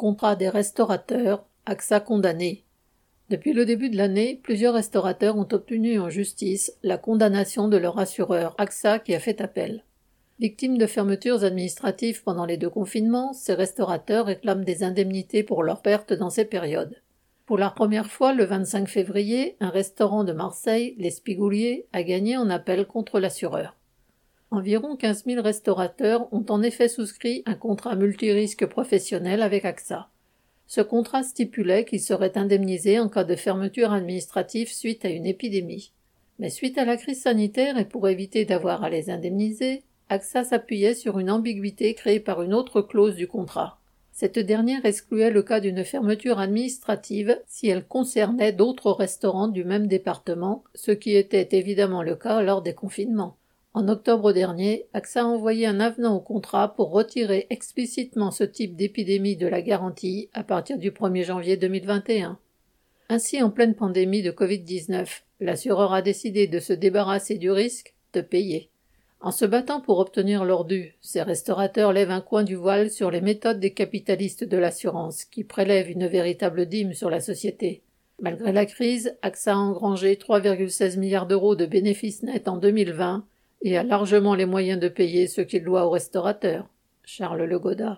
Contrat des restaurateurs, AXA condamné. Depuis le début de l'année, plusieurs restaurateurs ont obtenu en justice la condamnation de leur assureur AXA qui a fait appel. Victimes de fermetures administratives pendant les deux confinements, ces restaurateurs réclament des indemnités pour leurs pertes dans ces périodes. Pour la première fois, le 25 février, un restaurant de Marseille, les Spigouliers, a gagné en appel contre l'assureur. Environ 15 000 restaurateurs ont en effet souscrit un contrat multirisque professionnel avec AXA. Ce contrat stipulait qu'ils seraient indemnisés en cas de fermeture administrative suite à une épidémie. Mais suite à la crise sanitaire et pour éviter d'avoir à les indemniser, AXA s'appuyait sur une ambiguïté créée par une autre clause du contrat. Cette dernière excluait le cas d'une fermeture administrative si elle concernait d'autres restaurants du même département, ce qui était évidemment le cas lors des confinements. En octobre dernier, AXA a envoyé un avenant au contrat pour retirer explicitement ce type d'épidémie de la garantie à partir du 1er janvier 2021. Ainsi, en pleine pandémie de Covid-19, l'assureur a décidé de se débarrasser du risque de payer. En se battant pour obtenir leur dû, ces restaurateurs lèvent un coin du voile sur les méthodes des capitalistes de l'assurance, qui prélèvent une véritable dîme sur la société. Malgré la crise, AXA a engrangé 3,16 milliards d'euros de bénéfices nets en 2020 et a largement les moyens de payer ce qu'il doit aux restaurateurs. Charles Legoda.